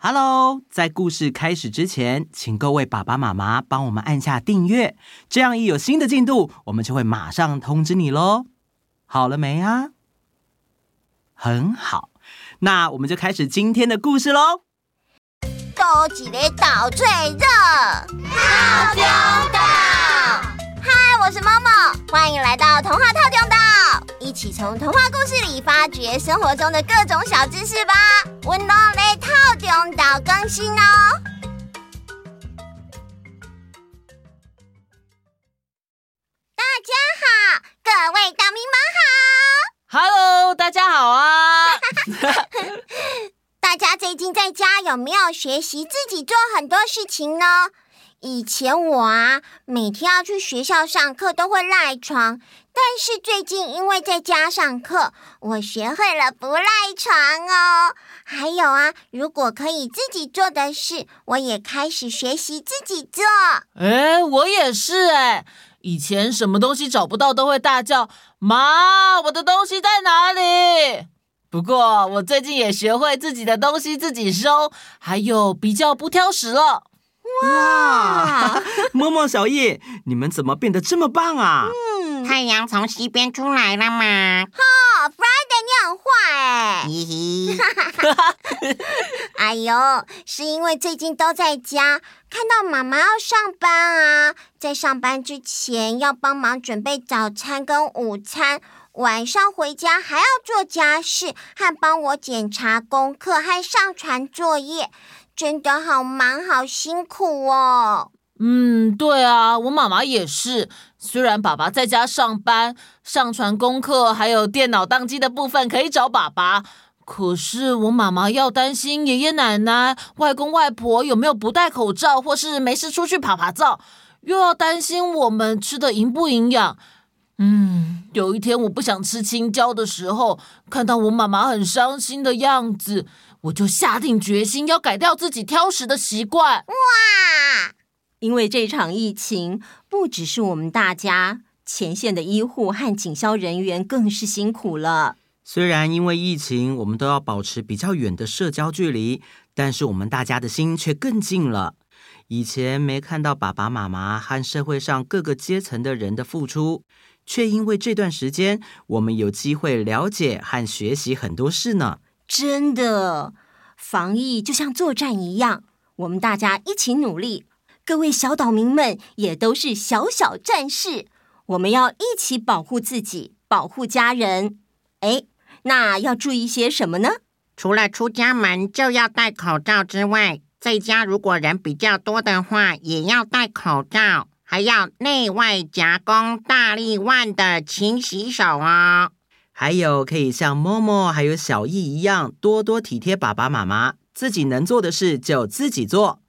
Hello，在故事开始之前，请各位爸爸妈妈帮我们按下订阅，这样一有新的进度，我们就会马上通知你喽。好了没啊？很好，那我们就开始今天的故事喽。高几个岛最热，套中岛。嗨，我是 Momo，欢迎来到童话套中岛，一起从童话故事里发掘生活中的各种小知识吧。温柔的套中岛更新哦！大家好，各位岛民们好！Hello，大家好啊！大家最近在家有没有学习自己做很多事情呢？以前我啊，每天要去学校上课都会赖床。但是最近因为在家上课，我学会了不赖床哦。还有啊，如果可以自己做的事，我也开始学习自己做。哎，我也是哎。以前什么东西找不到都会大叫：“妈，我的东西在哪里？”不过我最近也学会自己的东西自己收，还有比较不挑食了。哇！摸摸小叶，你们怎么变得这么棒啊？嗯，太阳从西边出来了嘛。哈，Friday，你很坏哎。嘻嘻。哎呦，是因为最近都在家，看到妈妈要上班啊，在上班之前要帮忙准备早餐跟午餐，晚上回家还要做家事和帮我检查功课和上传作业。真的好忙，好辛苦哦。嗯，对啊，我妈妈也是。虽然爸爸在家上班，上传功课还有电脑当机的部分可以找爸爸，可是我妈妈要担心爷爷奶奶、外公外婆有没有不戴口罩，或是没事出去趴趴走，又要担心我们吃的营不营养。嗯，有一天我不想吃青椒的时候，看到我妈妈很伤心的样子。我就下定决心要改掉自己挑食的习惯。哇！因为这场疫情，不只是我们大家，前线的医护和警消人员更是辛苦了。虽然因为疫情，我们都要保持比较远的社交距离，但是我们大家的心却更近了。以前没看到爸爸妈妈和社会上各个阶层的人的付出，却因为这段时间，我们有机会了解和学习很多事呢。真的，防疫就像作战一样，我们大家一起努力。各位小岛民们也都是小小战士，我们要一起保护自己，保护家人。哎，那要注意些什么呢？除了出家门就要戴口罩之外，在家如果人比较多的话，也要戴口罩，还要内外夹攻，大力腕的勤洗手哦。还有可以像默默还有小艺一样，多多体贴爸爸妈妈，自己能做的事就自己做，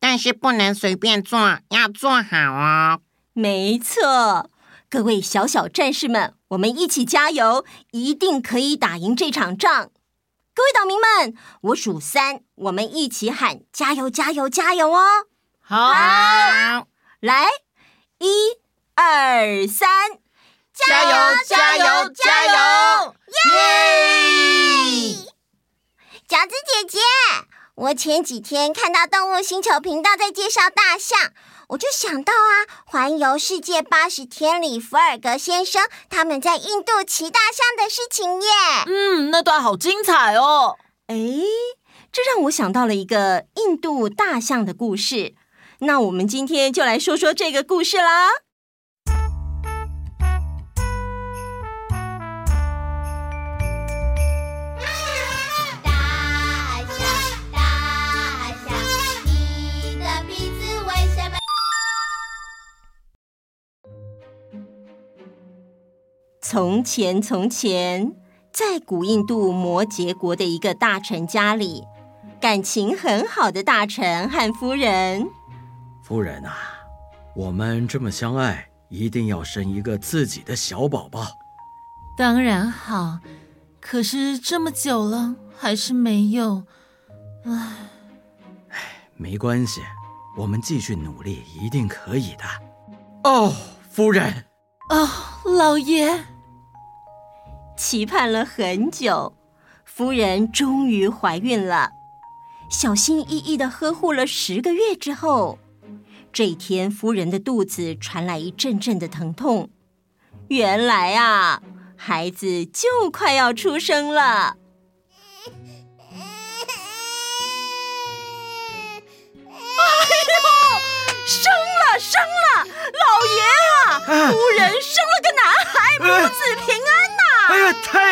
但是不能随便做，要做好哦。没错，各位小小战士们，我们一起加油，一定可以打赢这场仗。各位岛民们，我数三，我们一起喊加油，加油，加油哦！好，好，来，一、二、三。加油！加油！加油！耶！饺子姐姐，我前几天看到动物星球频道在介绍大象，我就想到啊，环游世界八十天里，福尔格先生他们在印度骑大象的事情耶。嗯，那段好精彩哦！哎，这让我想到了一个印度大象的故事。那我们今天就来说说这个故事啦。从前，从前，在古印度摩羯国的一个大臣家里，感情很好的大臣和夫人。夫人啊，我们这么相爱，一定要生一个自己的小宝宝。当然好，可是这么久了，还是没有。唉，唉，没关系，我们继续努力，一定可以的。哦，夫人。哦，老爷。期盼了很久，夫人终于怀孕了。小心翼翼的呵护了十个月之后，这一天夫人的肚子传来一阵阵的疼痛。原来啊，孩子就快要出生了。生了，生了！老爷啊，夫人生了个男孩，母子平安呐！哎呀，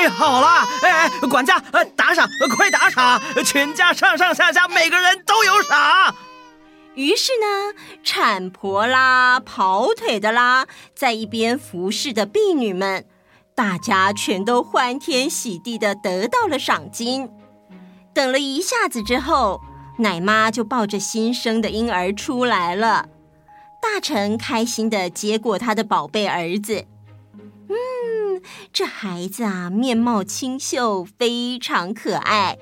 好了！哎哎，管家，呃打赏，快打赏！全家上上下下每个人都有赏。于是呢，产婆啦、跑腿的啦，在一边服侍的婢女们，大家全都欢天喜地的得到了赏金。等了一下子之后。奶妈就抱着新生的婴儿出来了，大臣开心的接过他的宝贝儿子。嗯，这孩子啊，面貌清秀，非常可爱。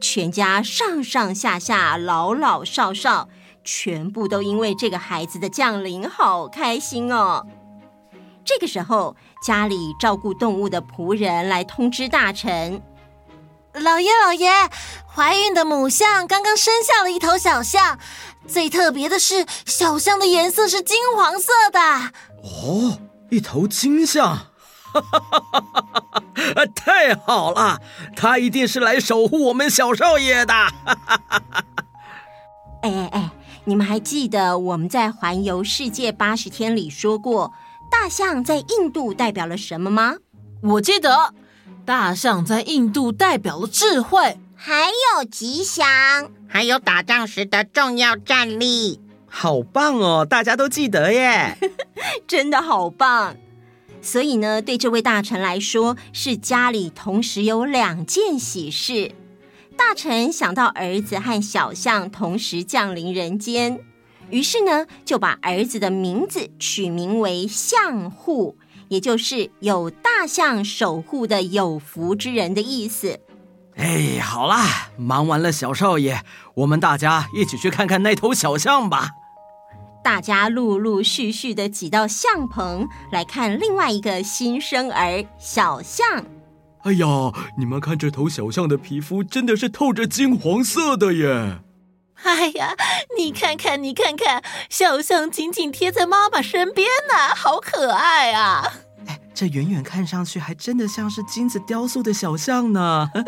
全家上上下下，老老少少，全部都因为这个孩子的降临，好开心哦。这个时候，家里照顾动物的仆人来通知大臣。老爷，老爷，怀孕的母象刚刚生下了一头小象，最特别的是，小象的颜色是金黄色的。哦，一头金象！太好了，他一定是来守护我们小少爷的。哈哈哈哈！哎哎哎，你们还记得我们在环游世界八十天里说过，大象在印度代表了什么吗？我记得。大象在印度代表了智慧，还有吉祥，还有打仗时的重要战力。好棒哦！大家都记得耶，真的好棒。所以呢，对这位大臣来说，是家里同时有两件喜事。大臣想到儿子和小象同时降临人间，于是呢，就把儿子的名字取名为象护。也就是有大象守护的有福之人的意思。哎，好啦，忙完了，小少爷，我们大家一起去看看那头小象吧。大家陆陆续续的挤到象棚来看另外一个新生儿小象。哎呀，你们看这头小象的皮肤真的是透着金黄色的耶！哎呀，你看看，你看看，小象紧紧贴在妈妈身边呢，好可爱啊！哎，这远远看上去还真的像是金子雕塑的小象呢。嗯，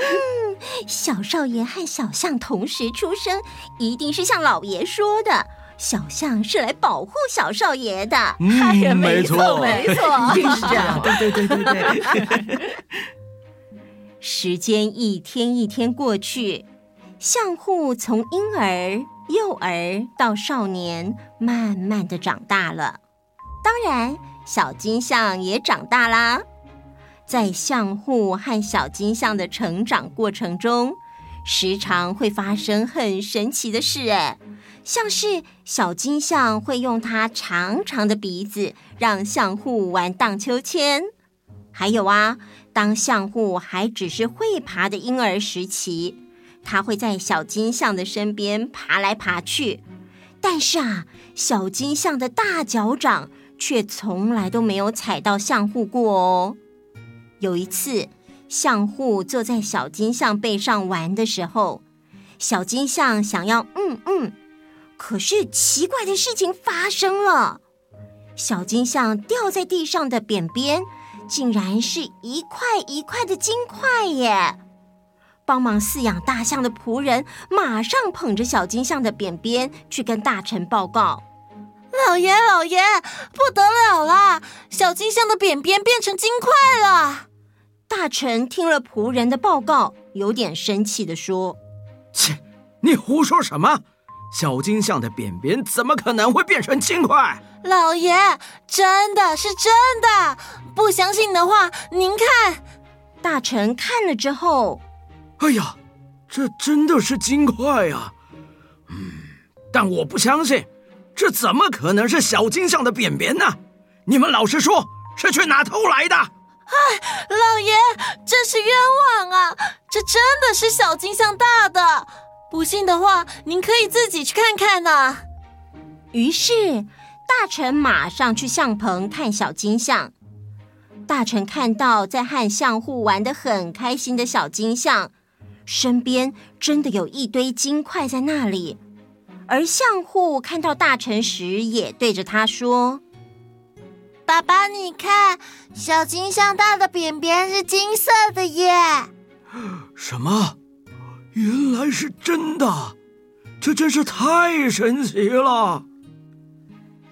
小少爷和小象同时出生，一定是像老爷说的，小象是来保护小少爷的。嗯，没错，没错，一定是这样。对对对对对。时间一天一天过去。象户从婴儿、幼儿到少年，慢慢的长大了。当然，小金象也长大啦。在象户和小金象的成长过程中，时常会发生很神奇的事，哎，像是小金象会用它长长的鼻子让象户玩荡秋千，还有啊，当象户还只是会爬的婴儿时期。他会在小金象的身边爬来爬去，但是啊，小金象的大脚掌却从来都没有踩到象户过哦。有一次，象户坐在小金象背上玩的时候，小金象想要嗯嗯，可是奇怪的事情发生了，小金象掉在地上的扁扁，竟然是一块一块的金块耶！帮忙饲养大象的仆人马上捧着小金象的扁扁去跟大臣报告：“老爷，老爷，不得了啦！小金象的扁扁变成金块了！”大臣听了仆人的报告，有点生气的说：“切，你胡说什么？小金象的扁扁怎么可能会变成金块？”老爷，真的是真的！不相信的话，您看。大臣看了之后。哎呀，这真的是金块呀！嗯，但我不相信，这怎么可能是小金象的扁扁呢？你们老实说，是去哪偷来的？哎，老爷，真是冤枉啊！这真的是小金象大的，不信的话，您可以自己去看看呐。于是，大臣马上去象棚看小金象。大臣看到在和相户玩的很开心的小金象。身边真的有一堆金块在那里。而相户看到大臣时，也对着他说：“爸爸，你看，小金像大的扁扁是金色的耶！”什么？原来是真的，这真是太神奇了。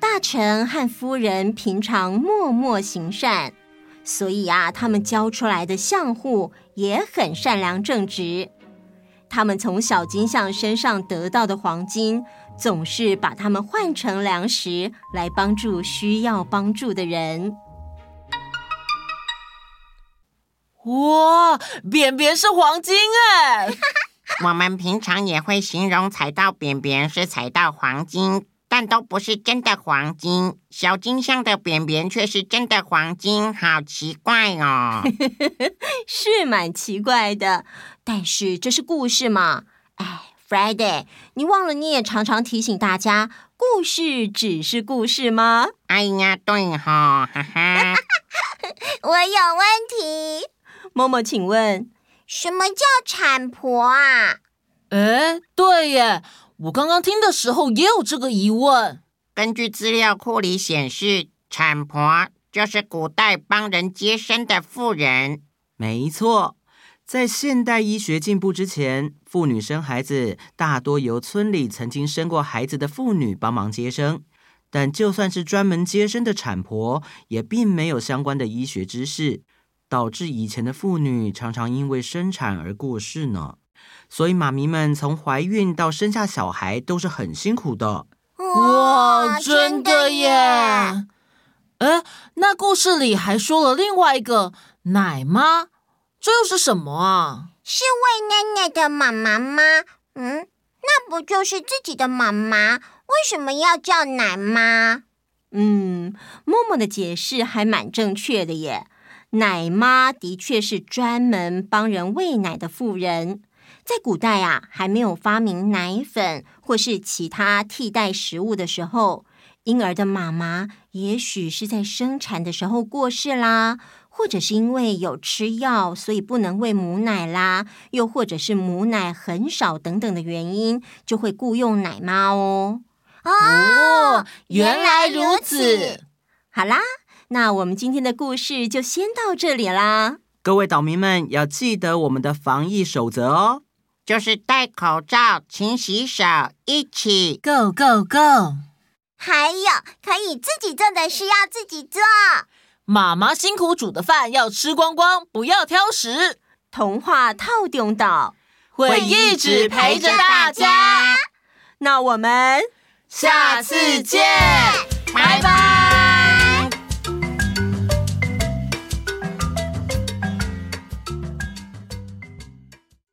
大臣和夫人平常默默行善，所以啊，他们教出来的相户也很善良正直。他们从小金像身上得到的黄金，总是把它们换成粮食，来帮助需要帮助的人。哇，便便是黄金哎！我们平常也会形容踩到扁扁是踩到黄金，但都不是真的黄金。小金像的扁扁却是真的黄金，好奇怪哦！是蛮奇怪的，但是这是故事嘛。哎，Friday，你忘了你也常常提醒大家，故事只是故事吗？哎呀，对哈、哦，哈哈。我有问题。默默，请问，什么叫产婆啊？哎，对耶，我刚刚听的时候也有这个疑问。根据资料库里显示，产婆就是古代帮人接生的妇人。没错，在现代医学进步之前，妇女生孩子大多由村里曾经生过孩子的妇女帮忙接生。但就算是专门接生的产婆，也并没有相关的医学知识。导致以前的妇女常常因为生产而过世呢，所以妈咪们从怀孕到生下小孩都是很辛苦的。哇，真的耶！哎，那故事里还说了另外一个奶妈，这又是什么啊？是喂奶奶的妈妈吗？嗯，那不就是自己的妈妈？为什么要叫奶妈？嗯，默默的解释还蛮正确的耶。奶妈的确是专门帮人喂奶的妇人，在古代啊，还没有发明奶粉或是其他替代食物的时候，婴儿的妈妈也许是在生产的时候过世啦，或者是因为有吃药，所以不能喂母奶啦，又或者是母奶很少等等的原因，就会雇佣奶妈哦。哦，原来如此。好啦。那我们今天的故事就先到这里啦。各位岛民们要记得我们的防疫守则哦，就是戴口罩、勤洗手，一起 Go Go Go。还有可以自己做的事要自己做。妈妈辛苦煮的饭要吃光光，不要挑食。童话套用岛会一直陪着大家。那我们下次见。